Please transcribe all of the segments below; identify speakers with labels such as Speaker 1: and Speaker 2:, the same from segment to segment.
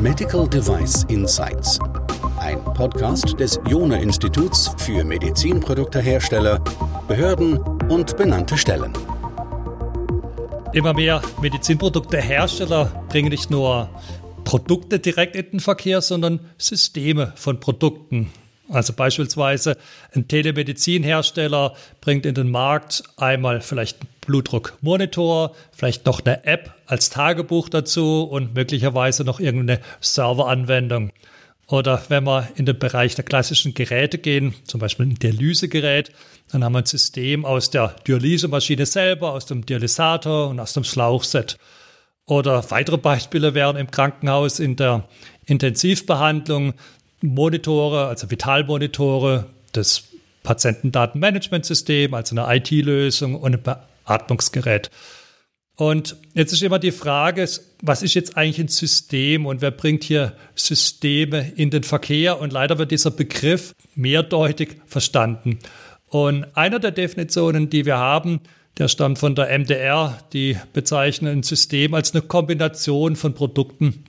Speaker 1: Medical Device Insights. Ein Podcast des Jona Instituts für Medizinproduktehersteller, Behörden und benannte Stellen.
Speaker 2: Immer mehr Medizinproduktehersteller bringen nicht nur Produkte direkt in den Verkehr, sondern Systeme von Produkten. Also beispielsweise ein Telemedizinhersteller bringt in den Markt einmal vielleicht einen Blutdruckmonitor, vielleicht noch eine App als Tagebuch dazu und möglicherweise noch irgendeine Serveranwendung. Oder wenn wir in den Bereich der klassischen Geräte gehen, zum Beispiel ein Dialysegerät, dann haben wir ein System aus der Dialysemaschine selber, aus dem Dialysator und aus dem Schlauchset. Oder weitere Beispiele wären im Krankenhaus in der Intensivbehandlung Monitore, also Vitalmonitore, das Patientendatenmanagementsystem, also eine IT-Lösung und ein Beatmungsgerät. Und jetzt ist immer die Frage, was ist jetzt eigentlich ein System und wer bringt hier Systeme in den Verkehr? Und leider wird dieser Begriff mehrdeutig verstanden. Und einer der Definitionen, die wir haben, der stammt von der MDR, die bezeichnen ein System als eine Kombination von Produkten,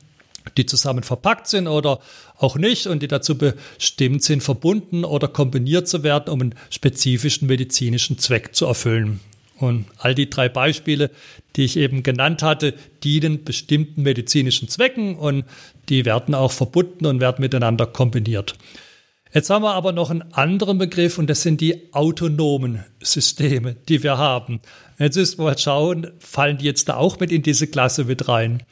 Speaker 2: die zusammen verpackt sind oder auch nicht und die dazu bestimmt sind, verbunden oder kombiniert zu werden, um einen spezifischen medizinischen Zweck zu erfüllen. Und all die drei Beispiele, die ich eben genannt hatte, dienen bestimmten medizinischen Zwecken und die werden auch verbunden und werden miteinander kombiniert. Jetzt haben wir aber noch einen anderen Begriff und das sind die autonomen Systeme, die wir haben. Jetzt müssen wir mal schauen, fallen die jetzt da auch mit in diese Klasse mit rein?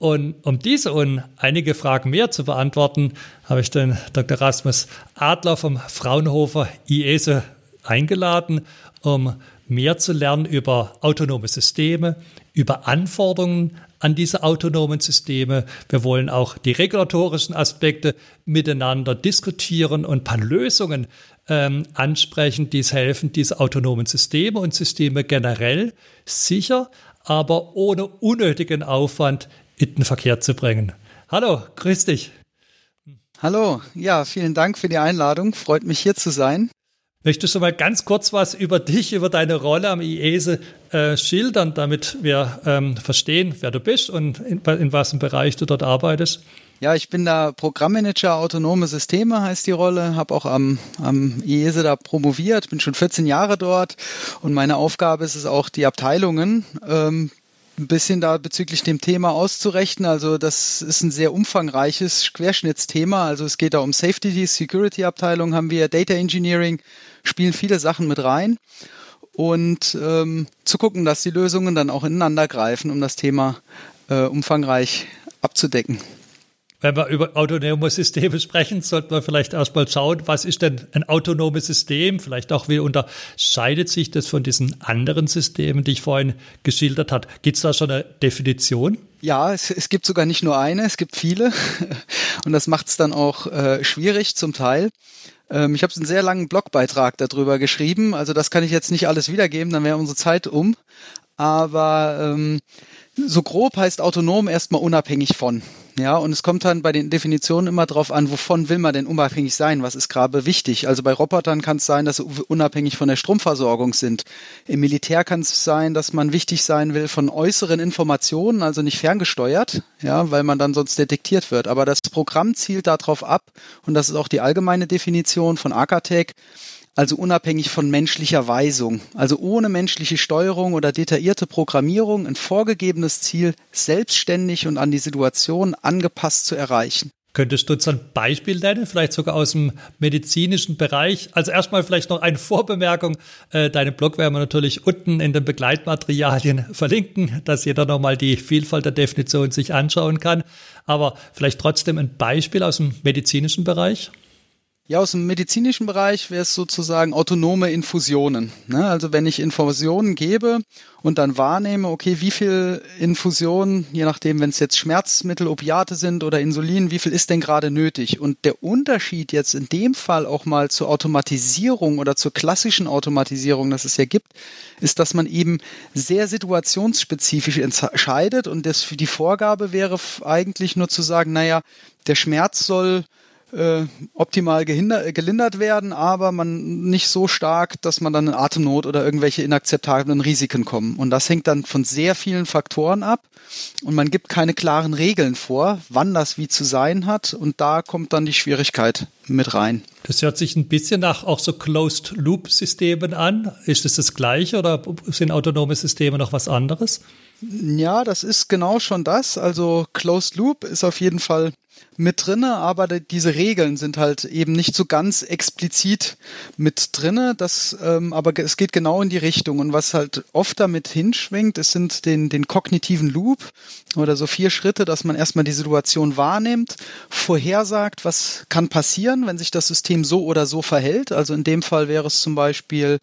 Speaker 2: Und um diese und einige Fragen mehr zu beantworten, habe ich den Dr. Rasmus Adler vom Fraunhofer IESE eingeladen, um mehr zu lernen über autonome Systeme, über Anforderungen an diese autonomen Systeme. Wir wollen auch die regulatorischen Aspekte miteinander diskutieren und ein paar Lösungen ähm, ansprechen, die es helfen, diese autonomen Systeme und Systeme generell sicher, aber ohne unnötigen Aufwand in den Verkehr zu bringen. Hallo, grüß dich.
Speaker 3: Hallo, ja, vielen Dank für die Einladung. Freut mich hier zu sein.
Speaker 2: Möchtest du mal ganz kurz was über dich, über deine Rolle am IESE äh, schildern, damit wir ähm, verstehen, wer du bist und in, in was Bereich du dort arbeitest?
Speaker 3: Ja, ich bin da Programmmanager autonome Systeme heißt die Rolle, habe auch am, am IESE da promoviert, bin schon 14 Jahre dort und meine Aufgabe ist es auch, die Abteilungen ähm, ein bisschen da bezüglich dem Thema auszurechnen. Also das ist ein sehr umfangreiches Querschnittsthema. Also es geht da um Safety, Security-Abteilung haben wir, Data Engineering, spielen viele Sachen mit rein. Und ähm, zu gucken, dass die Lösungen dann auch ineinander greifen, um das Thema äh, umfangreich abzudecken.
Speaker 2: Wenn wir über autonome Systeme sprechen, sollten wir vielleicht erstmal schauen, was ist denn ein autonomes System? Vielleicht auch, wie unterscheidet sich das von diesen anderen Systemen, die ich vorhin geschildert habe? Gibt es da schon eine Definition?
Speaker 3: Ja, es, es, gibt sogar nicht nur eine, es gibt viele. Und das macht es dann auch äh, schwierig zum Teil. Ähm, ich habe einen sehr langen Blogbeitrag darüber geschrieben. Also das kann ich jetzt nicht alles wiedergeben, dann wäre unsere Zeit um. Aber ähm, so grob heißt autonom erstmal unabhängig von. Ja, und es kommt dann bei den Definitionen immer drauf an, wovon will man denn unabhängig sein? Was ist gerade wichtig? Also bei Robotern kann es sein, dass sie unabhängig von der Stromversorgung sind. Im Militär kann es sein, dass man wichtig sein will von äußeren Informationen, also nicht ferngesteuert, ja, weil man dann sonst detektiert wird. Aber das Programm zielt darauf ab, und das ist auch die allgemeine Definition von Arcatec, also unabhängig von menschlicher Weisung, also ohne menschliche Steuerung oder detaillierte Programmierung ein vorgegebenes Ziel selbstständig und an die Situation angepasst zu erreichen.
Speaker 2: Könntest du uns ein Beispiel nennen, vielleicht sogar aus dem medizinischen Bereich? Also erstmal vielleicht noch eine Vorbemerkung. Äh, deinen Blog werden wir natürlich unten in den Begleitmaterialien verlinken, dass jeder nochmal die Vielfalt der Definition sich anschauen kann. Aber vielleicht trotzdem ein Beispiel aus dem medizinischen Bereich?
Speaker 3: Ja, aus dem medizinischen Bereich wäre es sozusagen autonome Infusionen. Ne? Also wenn ich Infusionen gebe und dann wahrnehme, okay, wie viel Infusionen, je nachdem, wenn es jetzt Schmerzmittel, Opiate sind oder Insulin, wie viel ist denn gerade nötig? Und der Unterschied jetzt in dem Fall auch mal zur Automatisierung oder zur klassischen Automatisierung, das es ja gibt, ist, dass man eben sehr situationsspezifisch entscheidet und das, die Vorgabe wäre eigentlich nur zu sagen, naja, der Schmerz soll äh, optimal gelindert werden, aber man nicht so stark, dass man dann in Atemnot oder irgendwelche inakzeptablen Risiken kommen. Und das hängt dann von sehr vielen Faktoren ab und man gibt keine klaren Regeln vor, wann das wie zu sein hat und da kommt dann die Schwierigkeit mit rein.
Speaker 2: Das hört sich ein bisschen nach auch so Closed-Loop-Systemen an. Ist es das, das gleiche oder sind autonome Systeme noch was anderes?
Speaker 3: Ja, das ist genau schon das. Also Closed Loop ist auf jeden Fall mit drinne, aber diese Regeln sind halt eben nicht so ganz explizit mit drinne. Das, ähm, aber es geht genau in die Richtung. Und was halt oft damit hinschwingt, es sind den, den kognitiven Loop oder so vier Schritte, dass man erstmal die Situation wahrnimmt, vorhersagt, was kann passieren, wenn sich das System so oder so verhält. Also in dem Fall wäre es zum Beispiel,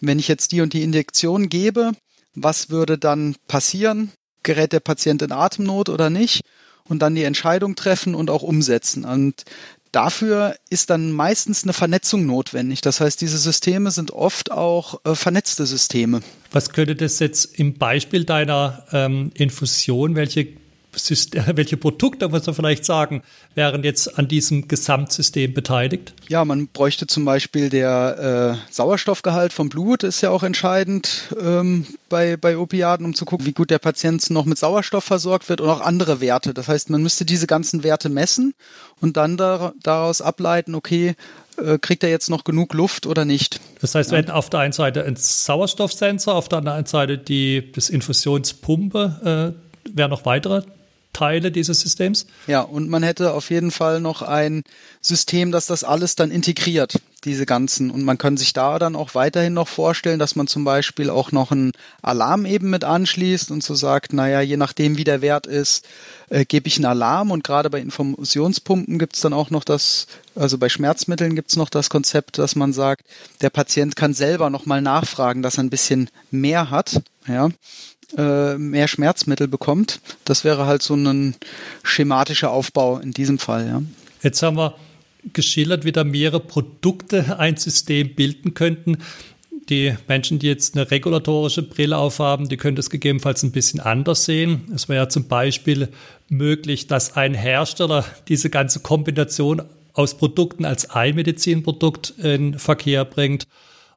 Speaker 3: wenn ich jetzt die und die Injektion gebe, was würde dann passieren? Gerät der Patient in Atemnot oder nicht? Und dann die Entscheidung treffen und auch umsetzen. Und dafür ist dann meistens eine Vernetzung notwendig. Das heißt, diese Systeme sind oft auch äh, vernetzte Systeme.
Speaker 2: Was könnte das jetzt im Beispiel deiner ähm, Infusion, welche welche Produkte, muss man vielleicht sagen, wären jetzt an diesem Gesamtsystem beteiligt?
Speaker 3: Ja, man bräuchte zum Beispiel der äh, Sauerstoffgehalt vom Blut ist ja auch entscheidend ähm, bei, bei Opiaten, um zu gucken, wie gut der Patient noch mit Sauerstoff versorgt wird und auch andere Werte. Das heißt, man müsste diese ganzen Werte messen und dann da, daraus ableiten, okay, äh, kriegt er jetzt noch genug Luft oder nicht.
Speaker 2: Das heißt, wenn auf der einen Seite ein Sauerstoffsensor, auf der anderen Seite die das Infusionspumpe, äh, wäre noch weitere Teile dieses Systems.
Speaker 3: Ja, und man hätte auf jeden Fall noch ein System, das das alles dann integriert, diese ganzen. Und man kann sich da dann auch weiterhin noch vorstellen, dass man zum Beispiel auch noch einen Alarm eben mit anschließt und so sagt, naja, je nachdem wie der Wert ist, äh, gebe ich einen Alarm. Und gerade bei Infusionspumpen gibt es dann auch noch das, also bei Schmerzmitteln gibt es noch das Konzept, dass man sagt, der Patient kann selber nochmal nachfragen, dass er ein bisschen mehr hat. Ja, äh, mehr Schmerzmittel bekommt. Das wäre halt so ein schematischer Aufbau in diesem Fall. Ja.
Speaker 2: Jetzt haben wir geschildert, wie da mehrere Produkte ein System bilden könnten. Die Menschen, die jetzt eine regulatorische Brille aufhaben, die können das gegebenenfalls ein bisschen anders sehen. Es wäre ja zum Beispiel möglich, dass ein Hersteller diese ganze Kombination aus Produkten als ein Medizinprodukt in Verkehr bringt.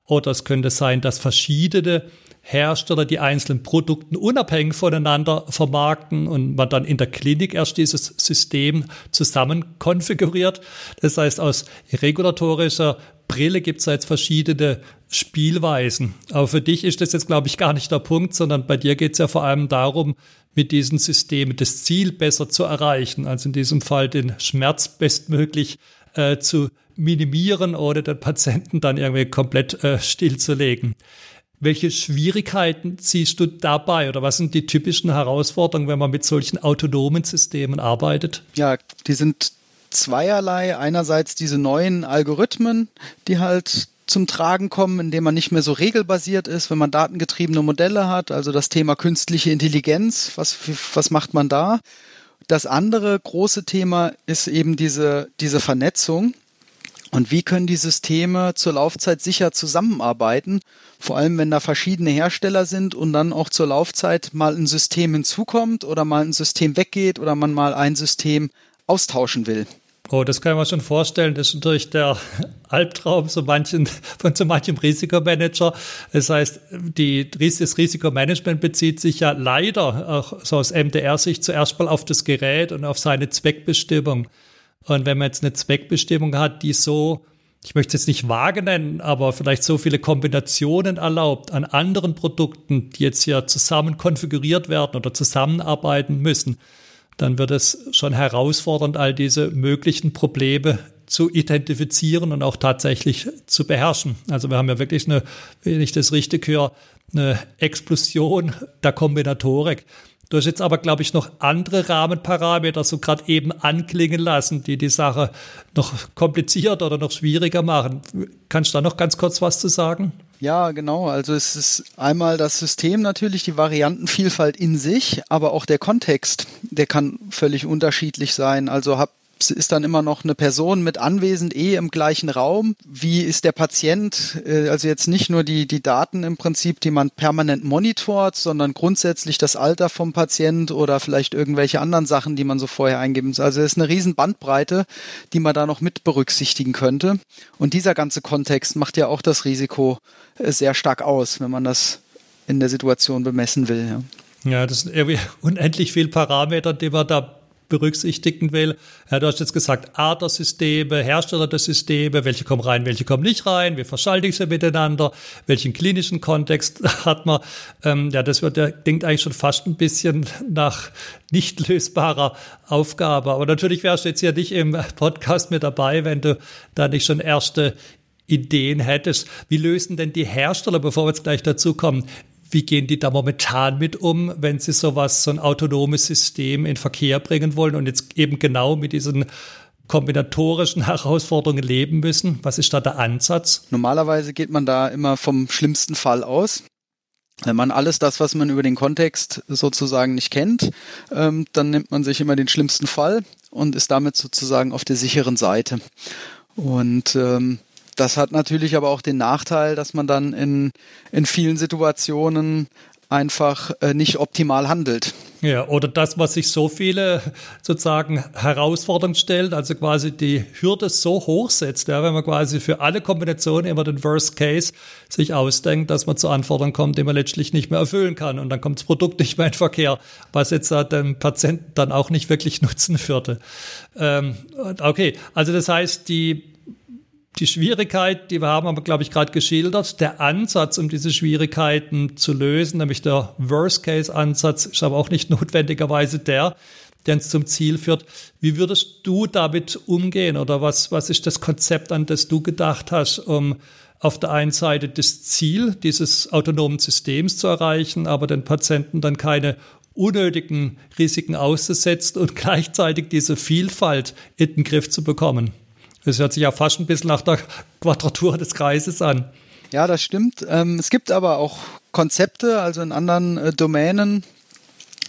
Speaker 2: Oder es könnte sein, dass verschiedene Hersteller die einzelnen Produkte unabhängig voneinander vermarkten und man dann in der Klinik erst dieses System zusammen konfiguriert. Das heißt, aus regulatorischer Brille gibt es jetzt verschiedene Spielweisen. Aber für dich ist das jetzt, glaube ich, gar nicht der Punkt, sondern bei dir geht es ja vor allem darum, mit diesen Systemen das Ziel besser zu erreichen. Also in diesem Fall den Schmerz bestmöglich äh, zu minimieren oder den Patienten dann irgendwie komplett äh, stillzulegen. Welche Schwierigkeiten siehst du dabei oder was sind die typischen Herausforderungen, wenn man mit solchen autonomen Systemen arbeitet?
Speaker 3: Ja, die sind zweierlei. Einerseits diese neuen Algorithmen, die halt zum Tragen kommen, indem man nicht mehr so regelbasiert ist, wenn man datengetriebene Modelle hat, also das Thema künstliche Intelligenz, was, was macht man da? Das andere große Thema ist eben diese, diese Vernetzung. Und wie können die Systeme zur Laufzeit sicher zusammenarbeiten? Vor allem, wenn da verschiedene Hersteller sind und dann auch zur Laufzeit mal ein System hinzukommt oder mal ein System weggeht oder man mal ein System austauschen will.
Speaker 2: Oh, das kann mir schon vorstellen. Das ist natürlich der Albtraum so manchen, von so manchem Risikomanager. Das heißt, die, das Risikomanagement bezieht sich ja leider auch so aus MDR-Sicht zuerst mal auf das Gerät und auf seine Zweckbestimmung. Und wenn man jetzt eine Zweckbestimmung hat, die so, ich möchte es jetzt nicht vage nennen, aber vielleicht so viele Kombinationen erlaubt an anderen Produkten, die jetzt hier zusammen konfiguriert werden oder zusammenarbeiten müssen, dann wird es schon herausfordernd, all diese möglichen Probleme zu identifizieren und auch tatsächlich zu beherrschen. Also wir haben ja wirklich eine, wenn ich das richtig höre, eine Explosion der Kombinatorik. Du hast jetzt aber, glaube ich, noch andere Rahmenparameter so gerade eben anklingen lassen, die die Sache noch komplizierter oder noch schwieriger machen. Kannst du da noch ganz kurz was zu sagen?
Speaker 3: Ja, genau. Also es ist einmal das System natürlich, die Variantenvielfalt in sich, aber auch der Kontext, der kann völlig unterschiedlich sein. Also hab ist dann immer noch eine Person mit anwesend eh im gleichen Raum? Wie ist der Patient? Äh, also jetzt nicht nur die, die Daten im Prinzip, die man permanent monitort, sondern grundsätzlich das Alter vom Patient oder vielleicht irgendwelche anderen Sachen, die man so vorher eingeben muss. Also es ist eine riesen Bandbreite, die man da noch mit berücksichtigen könnte. Und dieser ganze Kontext macht ja auch das Risiko äh, sehr stark aus, wenn man das in der Situation bemessen will.
Speaker 2: Ja, ja das sind irgendwie unendlich viele Parameter, die man da berücksichtigen will. Ja, du hast jetzt gesagt, Art der Systeme, Hersteller der Systeme, welche kommen rein, welche kommen nicht rein, wie verschalte ich sie miteinander, welchen klinischen Kontext hat man. Ähm, ja, das wird, ja, klingt eigentlich schon fast ein bisschen nach nicht lösbarer Aufgabe. Aber natürlich wärst du jetzt hier nicht im Podcast mit dabei, wenn du da nicht schon erste Ideen hättest. Wie lösen denn die Hersteller, bevor wir jetzt gleich dazu kommen, wie gehen die da momentan mit um, wenn sie sowas, so ein autonomes System in Verkehr bringen wollen und jetzt eben genau mit diesen kombinatorischen Herausforderungen leben müssen? Was ist da der Ansatz?
Speaker 3: Normalerweise geht man da immer vom schlimmsten Fall aus. Wenn man alles das, was man über den Kontext sozusagen nicht kennt, ähm, dann nimmt man sich immer den schlimmsten Fall und ist damit sozusagen auf der sicheren Seite. Und ähm, das hat natürlich aber auch den Nachteil, dass man dann in, in vielen Situationen einfach äh, nicht optimal handelt.
Speaker 2: Ja, oder das, was sich so viele sozusagen herausfordernd stellt, also quasi die Hürde so hoch setzt, ja, wenn man quasi für alle Kombinationen immer den Worst Case sich ausdenkt, dass man zu Anforderungen kommt, die man letztlich nicht mehr erfüllen kann und dann kommt das Produkt nicht mehr in Verkehr, was jetzt dem Patienten dann auch nicht wirklich nutzen würde. Ähm, okay, also das heißt, die die Schwierigkeit, die wir haben, wir, glaube ich, gerade geschildert. Der Ansatz, um diese Schwierigkeiten zu lösen, nämlich der Worst-Case-Ansatz, ist aber auch nicht notwendigerweise der, der uns zum Ziel führt. Wie würdest du damit umgehen oder was, was ist das Konzept, an das du gedacht hast, um auf der einen Seite das Ziel dieses autonomen Systems zu erreichen, aber den Patienten dann keine unnötigen Risiken auszusetzen und gleichzeitig diese Vielfalt in den Griff zu bekommen? Das hört sich ja fast ein bisschen nach der Quadratur des Kreises an.
Speaker 3: Ja, das stimmt. Ähm, es gibt aber auch Konzepte, also in anderen äh, Domänen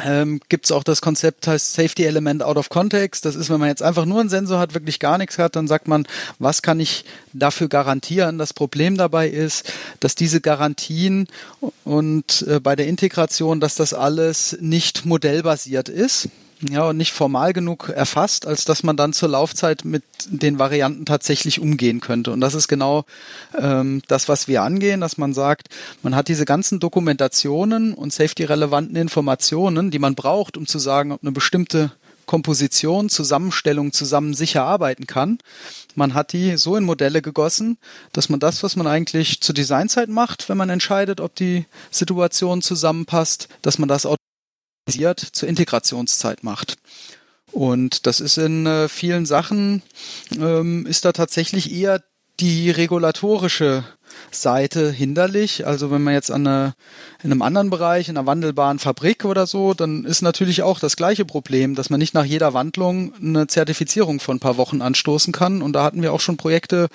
Speaker 3: ähm, gibt es auch das Konzept, heißt Safety Element Out of Context. Das ist, wenn man jetzt einfach nur einen Sensor hat, wirklich gar nichts hat, dann sagt man, was kann ich dafür garantieren? Das Problem dabei ist, dass diese Garantien und äh, bei der Integration, dass das alles nicht modellbasiert ist ja, und nicht formal genug erfasst, als dass man dann zur Laufzeit mit den Varianten tatsächlich umgehen könnte. Und das ist genau ähm, das, was wir angehen, dass man sagt, man hat diese ganzen Dokumentationen und safety-relevanten Informationen, die man braucht, um zu sagen, ob eine bestimmte Komposition, Zusammenstellung zusammen sicher arbeiten kann. Man hat die so in Modelle gegossen, dass man das, was man eigentlich zur Designzeit macht, wenn man entscheidet, ob die Situation zusammenpasst, dass man das zur Integrationszeit macht. Und das ist in äh, vielen Sachen, ähm, ist da tatsächlich eher die regulatorische Seite hinderlich. Also wenn man jetzt an eine, in einem anderen Bereich, in einer wandelbaren Fabrik oder so, dann ist natürlich auch das gleiche Problem, dass man nicht nach jeder Wandlung eine Zertifizierung von ein paar Wochen anstoßen kann. Und da hatten wir auch schon Projekte,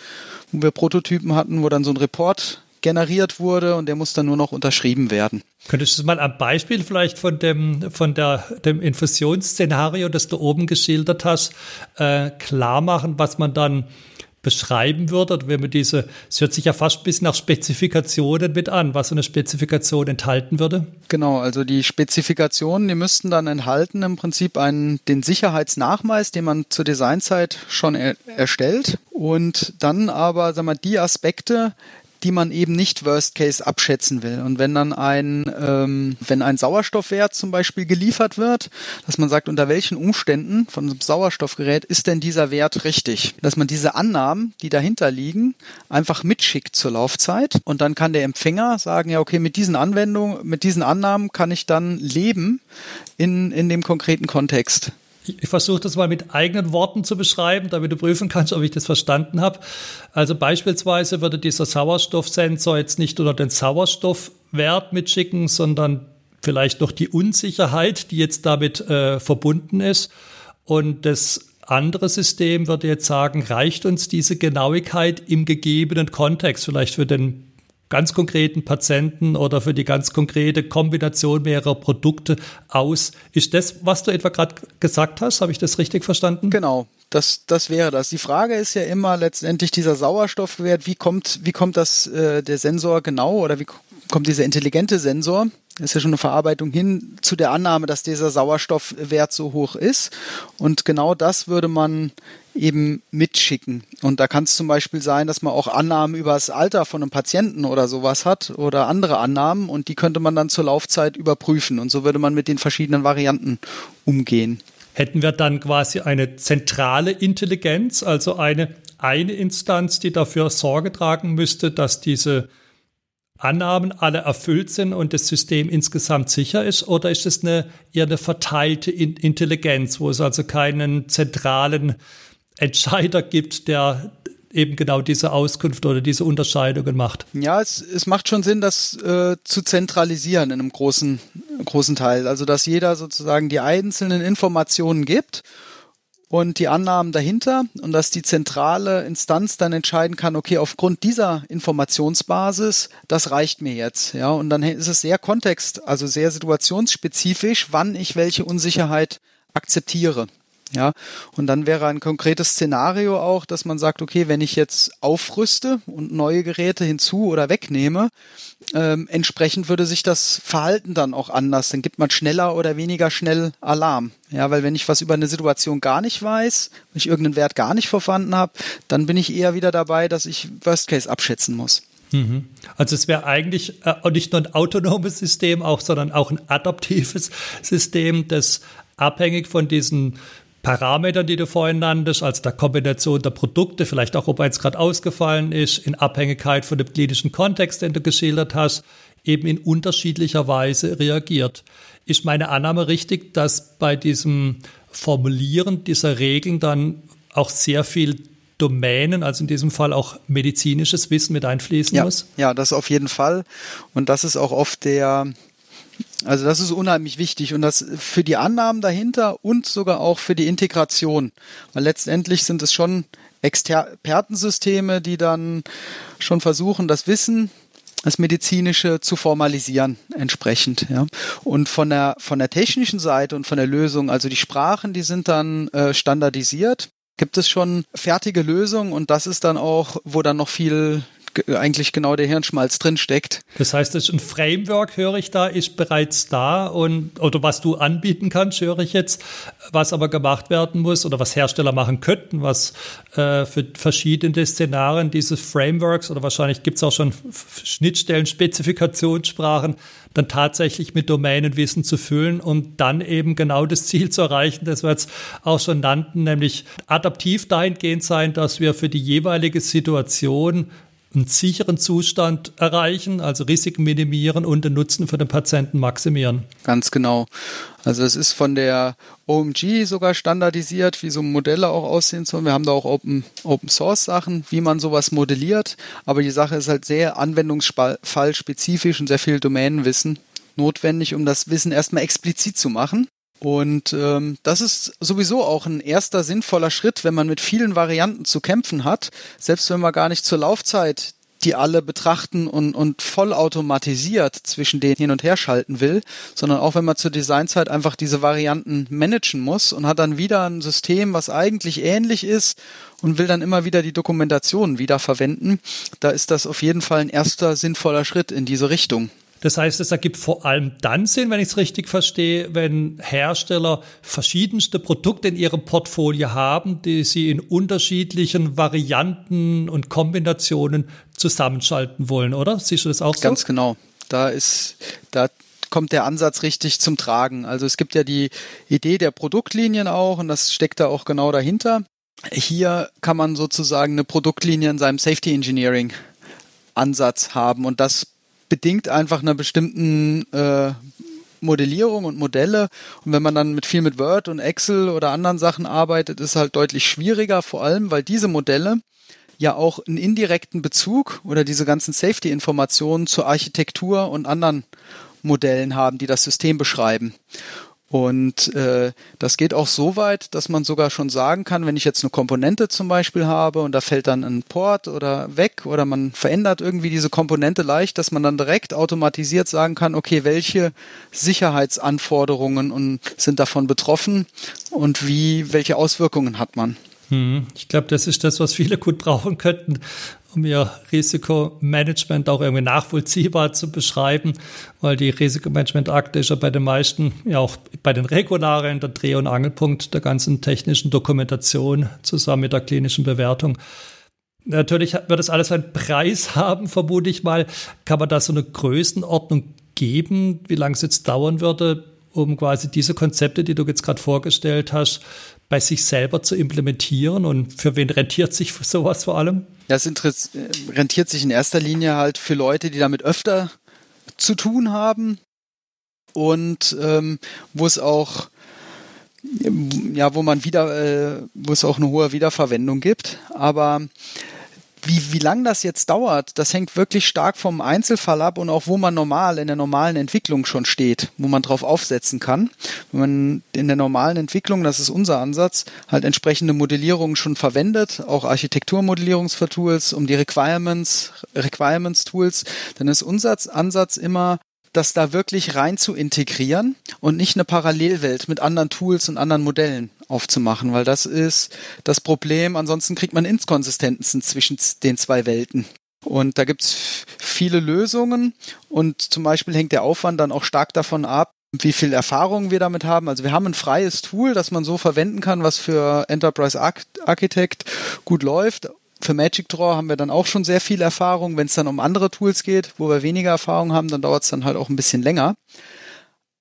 Speaker 3: wo wir Prototypen hatten, wo dann so ein Report generiert wurde und der muss dann nur noch unterschrieben werden.
Speaker 2: Könntest du mal ein Beispiel vielleicht von dem, von der, dem Infusionsszenario, das du oben geschildert hast, äh, klar machen, was man dann beschreiben würde, oder wenn man diese, es hört sich ja fast ein bisschen nach Spezifikationen mit an, was so eine Spezifikation enthalten würde?
Speaker 3: Genau, also die Spezifikationen, die müssten dann enthalten im Prinzip einen, den Sicherheitsnachweis, den man zur Designzeit schon er, erstellt und dann aber, sag mal, die Aspekte, die man eben nicht Worst Case abschätzen will. Und wenn dann ein, ähm, wenn ein Sauerstoffwert zum Beispiel geliefert wird, dass man sagt, unter welchen Umständen von einem Sauerstoffgerät ist denn dieser Wert richtig? Dass man diese Annahmen, die dahinter liegen, einfach mitschickt zur Laufzeit und dann kann der Empfänger sagen, ja, okay, mit diesen Anwendungen, mit diesen Annahmen kann ich dann leben in, in dem konkreten Kontext.
Speaker 2: Ich versuche das mal mit eigenen Worten zu beschreiben, damit du prüfen kannst, ob ich das verstanden habe. Also beispielsweise würde dieser Sauerstoffsensor jetzt nicht unter den Sauerstoffwert mitschicken, sondern vielleicht noch die Unsicherheit, die jetzt damit äh, verbunden ist. Und das andere System würde jetzt sagen, reicht uns diese Genauigkeit im gegebenen Kontext, vielleicht für den ganz konkreten Patienten oder für die ganz konkrete Kombination mehrerer Produkte aus. Ist das, was du etwa gerade gesagt hast? Habe ich das richtig verstanden?
Speaker 3: Genau. Das, das wäre das. Die Frage ist ja immer letztendlich dieser Sauerstoffwert. Wie kommt, wie kommt das äh, der Sensor genau oder wie kommt dieser intelligente Sensor? ist ja schon eine Verarbeitung hin zu der Annahme, dass dieser Sauerstoffwert so hoch ist. Und genau das würde man eben mitschicken. Und da kann es zum Beispiel sein, dass man auch Annahmen über das Alter von einem Patienten oder sowas hat oder andere Annahmen und die könnte man dann zur Laufzeit überprüfen. Und so würde man mit den verschiedenen Varianten umgehen.
Speaker 2: Hätten wir dann quasi eine zentrale Intelligenz, also eine, eine Instanz, die dafür Sorge tragen müsste, dass diese Annahmen alle erfüllt sind und das System insgesamt sicher ist? Oder ist es eine, eher eine verteilte Intelligenz, wo es also keinen zentralen Entscheider gibt, der eben genau diese Auskunft oder diese Unterscheidungen macht?
Speaker 3: Ja, es, es macht schon Sinn, das äh, zu zentralisieren in einem großen, großen Teil. Also, dass jeder sozusagen die einzelnen Informationen gibt und die Annahmen dahinter und dass die zentrale Instanz dann entscheiden kann, okay, aufgrund dieser Informationsbasis, das reicht mir jetzt, ja, und dann ist es sehr kontext, also sehr situationsspezifisch, wann ich welche Unsicherheit akzeptiere. Ja, und dann wäre ein konkretes Szenario auch, dass man sagt, okay, wenn ich jetzt aufrüste und neue Geräte hinzu oder wegnehme, ähm, entsprechend würde sich das Verhalten dann auch anders. Dann gibt man schneller oder weniger schnell Alarm. Ja, weil wenn ich was über eine Situation gar nicht weiß, wenn ich irgendeinen Wert gar nicht verstanden habe, dann bin ich eher wieder dabei, dass ich Worst Case abschätzen muss.
Speaker 2: Mhm. Also es wäre eigentlich äh, nicht nur ein autonomes System, auch, sondern auch ein adaptives System, das abhängig von diesen Parametern, die du vorhin nanntest, also der Kombination der Produkte, vielleicht auch, ob eins gerade ausgefallen ist, in Abhängigkeit von dem klinischen Kontext, den du geschildert hast, eben in unterschiedlicher Weise reagiert. Ist meine Annahme richtig, dass bei diesem Formulieren dieser Regeln dann auch sehr viel Domänen, also in diesem Fall auch medizinisches Wissen mit einfließen
Speaker 3: ja,
Speaker 2: muss?
Speaker 3: Ja, das auf jeden Fall. Und das ist auch oft der, also das ist unheimlich wichtig und das für die Annahmen dahinter und sogar auch für die Integration. Weil letztendlich sind es schon Expertensysteme, die dann schon versuchen, das Wissen, das medizinische zu formalisieren entsprechend. Ja. Und von der von der technischen Seite und von der Lösung, also die Sprachen, die sind dann äh, standardisiert. Gibt es schon fertige Lösungen und das ist dann auch, wo dann noch viel eigentlich genau der Hirnschmalz drin steckt.
Speaker 2: Das heißt, das ist ein Framework, höre ich da, ist bereits da und oder was du anbieten kannst, höre ich jetzt, was aber gemacht werden muss oder was Hersteller machen könnten, was äh, für verschiedene Szenarien dieses Frameworks oder wahrscheinlich gibt es auch schon Schnittstellen, Spezifikationssprachen, dann tatsächlich mit Domänenwissen zu füllen, um dann eben genau das Ziel zu erreichen, das wir jetzt auch schon nannten, nämlich adaptiv dahingehend sein, dass wir für die jeweilige Situation einen sicheren Zustand erreichen, also Risiken minimieren und den Nutzen für den Patienten maximieren.
Speaker 3: Ganz genau. Also es ist von der OMG sogar standardisiert, wie so Modelle auch aussehen sollen. Wir haben da auch Open, Open Source Sachen, wie man sowas modelliert. Aber die Sache ist halt sehr anwendungsfallspezifisch und sehr viel Domänenwissen notwendig, um das Wissen erstmal explizit zu machen. Und ähm, das ist sowieso auch ein erster sinnvoller Schritt, wenn man mit vielen Varianten zu kämpfen hat, selbst wenn man gar nicht zur Laufzeit die alle betrachten und, und vollautomatisiert zwischen denen hin und her schalten will, sondern auch wenn man zur Designzeit einfach diese Varianten managen muss und hat dann wieder ein System, was eigentlich ähnlich ist und will dann immer wieder die Dokumentation wieder verwenden, da ist das auf jeden Fall ein erster sinnvoller Schritt in diese Richtung.
Speaker 2: Das heißt, es ergibt vor allem dann Sinn, wenn ich es richtig verstehe, wenn Hersteller verschiedenste Produkte in ihrem Portfolio haben, die sie in unterschiedlichen Varianten und Kombinationen zusammenschalten wollen, oder? Siehst du das auch so?
Speaker 3: Ganz genau. Da ist, da kommt der Ansatz richtig zum Tragen. Also es gibt ja die Idee der Produktlinien auch und das steckt da auch genau dahinter. Hier kann man sozusagen eine Produktlinie in seinem Safety Engineering Ansatz haben und das bedingt einfach einer bestimmten äh, Modellierung und Modelle. Und wenn man dann mit viel mit Word und Excel oder anderen Sachen arbeitet, ist halt deutlich schwieriger, vor allem, weil diese Modelle ja auch einen indirekten Bezug oder diese ganzen Safety-Informationen zur Architektur und anderen Modellen haben, die das System beschreiben. Und äh, das geht auch so weit, dass man sogar schon sagen kann, wenn ich jetzt eine Komponente zum Beispiel habe und da fällt dann ein Port oder weg oder man verändert irgendwie diese Komponente leicht, dass man dann direkt automatisiert sagen kann, okay, welche Sicherheitsanforderungen und sind davon betroffen und wie, welche Auswirkungen hat man.
Speaker 2: Hm, ich glaube, das ist das, was viele gut brauchen könnten, um ihr Risikomanagement auch irgendwie nachvollziehbar zu beschreiben, weil die Risikomanagement-Akte ist ja bei den meisten, ja auch bei den Regularien der Dreh- und Angelpunkt der ganzen technischen Dokumentation zusammen mit der klinischen Bewertung. Natürlich wird das alles einen Preis haben, vermute ich mal. Kann man da so eine Größenordnung geben, wie lange es jetzt dauern würde, um quasi diese Konzepte, die du jetzt gerade vorgestellt hast, bei sich selber zu implementieren und für wen rentiert sich sowas vor allem?
Speaker 3: Ja, es rentiert sich in erster Linie halt für Leute, die damit öfter zu tun haben und ähm, wo es auch ja, wo man wieder, äh, wo es auch eine hohe Wiederverwendung gibt. Aber wie, wie lang das jetzt dauert, das hängt wirklich stark vom Einzelfall ab und auch wo man normal in der normalen Entwicklung schon steht, wo man drauf aufsetzen kann. Wenn man in der normalen Entwicklung, das ist unser Ansatz, halt entsprechende Modellierungen schon verwendet, auch Architekturmodellierungstools, um die Requirements, Requirements Tools, dann ist unser Ansatz immer, das da wirklich rein zu integrieren und nicht eine Parallelwelt mit anderen Tools und anderen Modellen aufzumachen, weil das ist das Problem. Ansonsten kriegt man Inkonsistenzen zwischen den zwei Welten. Und da gibt's viele Lösungen und zum Beispiel hängt der Aufwand dann auch stark davon ab, wie viel Erfahrung wir damit haben. Also wir haben ein freies Tool, das man so verwenden kann, was für Enterprise Architect gut läuft für Magic Draw haben wir dann auch schon sehr viel Erfahrung. Wenn es dann um andere Tools geht, wo wir weniger Erfahrung haben, dann dauert es dann halt auch ein bisschen länger.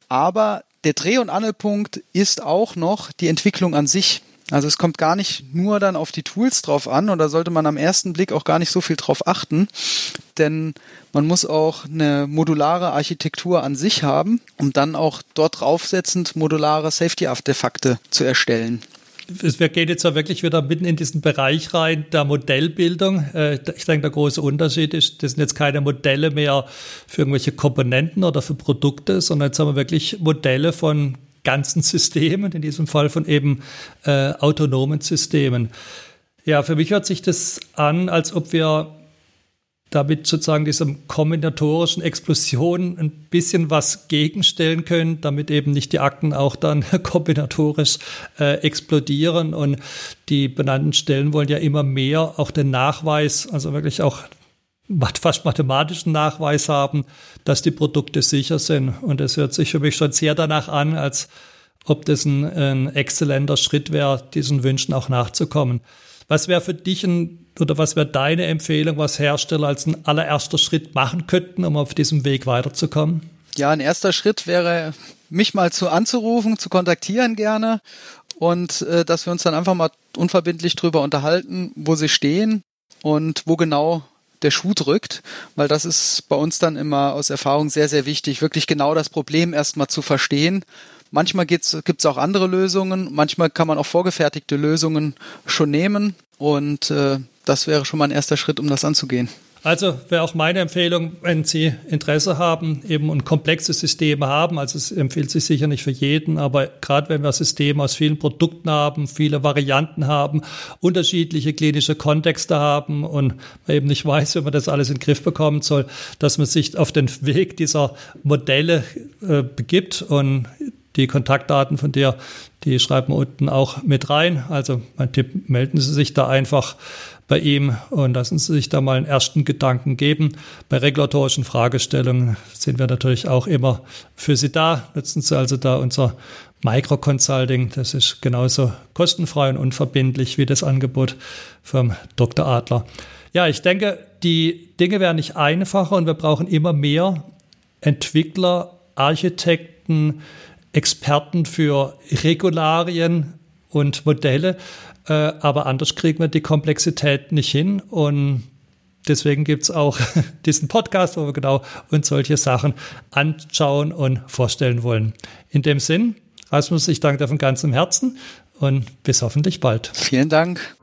Speaker 3: Aber der Dreh- und Angelpunkt ist auch noch die Entwicklung an sich. Also es kommt gar nicht nur dann auf die Tools drauf an und da sollte man am ersten Blick auch gar nicht so viel drauf achten, denn man muss auch eine modulare Architektur an sich haben, um dann auch dort draufsetzend modulare Safety-Artefakte zu erstellen
Speaker 2: wir gehen jetzt ja wirklich wieder mitten in diesen Bereich rein der Modellbildung. Äh, ich denke, der große Unterschied ist, das sind jetzt keine Modelle mehr für irgendwelche Komponenten oder für Produkte, sondern jetzt haben wir wirklich Modelle von ganzen Systemen, in diesem Fall von eben äh, autonomen Systemen. Ja, für mich hört sich das an, als ob wir damit sozusagen diesem kombinatorischen Explosion ein bisschen was gegenstellen können, damit eben nicht die Akten auch dann kombinatorisch äh, explodieren. Und die benannten Stellen wollen ja immer mehr auch den Nachweis, also wirklich auch fast mathematischen Nachweis haben, dass die Produkte sicher sind. Und es hört sich für mich schon sehr danach an, als ob das ein, ein exzellenter Schritt wäre, diesen Wünschen auch nachzukommen. Was wäre für dich ein oder was wäre deine Empfehlung, was Hersteller als ein allererster Schritt machen könnten, um auf diesem Weg weiterzukommen?
Speaker 3: Ja, ein erster Schritt wäre, mich mal zu anzurufen, zu kontaktieren gerne und äh, dass wir uns dann einfach mal unverbindlich drüber unterhalten, wo sie stehen und wo genau der Schuh drückt, weil das ist bei uns dann immer aus Erfahrung sehr, sehr wichtig, wirklich genau das Problem erstmal zu verstehen Manchmal gibt es auch andere Lösungen, manchmal kann man auch vorgefertigte Lösungen schon nehmen und äh, das wäre schon mal ein erster Schritt, um das anzugehen.
Speaker 2: Also wäre auch meine Empfehlung, wenn Sie Interesse haben, eben ein komplexes System haben, also es empfiehlt sich sicher nicht für jeden, aber gerade wenn wir Systeme aus vielen Produkten haben, viele Varianten haben, unterschiedliche klinische Kontexte haben und man eben nicht weiß, wie man das alles in den Griff bekommen soll, dass man sich auf den Weg dieser Modelle äh, begibt und die Kontaktdaten von dir, die schreiben wir unten auch mit rein. Also mein Tipp, melden Sie sich da einfach bei ihm und lassen Sie sich da mal einen ersten Gedanken geben. Bei regulatorischen Fragestellungen sind wir natürlich auch immer für Sie da. Nutzen Sie also da unser Micro-Consulting. Das ist genauso kostenfrei und unverbindlich wie das Angebot vom Dr. Adler. Ja, ich denke, die Dinge werden nicht einfacher und wir brauchen immer mehr Entwickler, Architekten, Experten für Regularien und Modelle, äh, aber anders kriegen wir die Komplexität nicht hin und deswegen gibt es auch diesen Podcast, wo wir genau uns solche Sachen anschauen und vorstellen wollen. In dem Sinn, Rasmus, ich danke dir von ganzem Herzen und bis hoffentlich bald.
Speaker 3: Vielen Dank.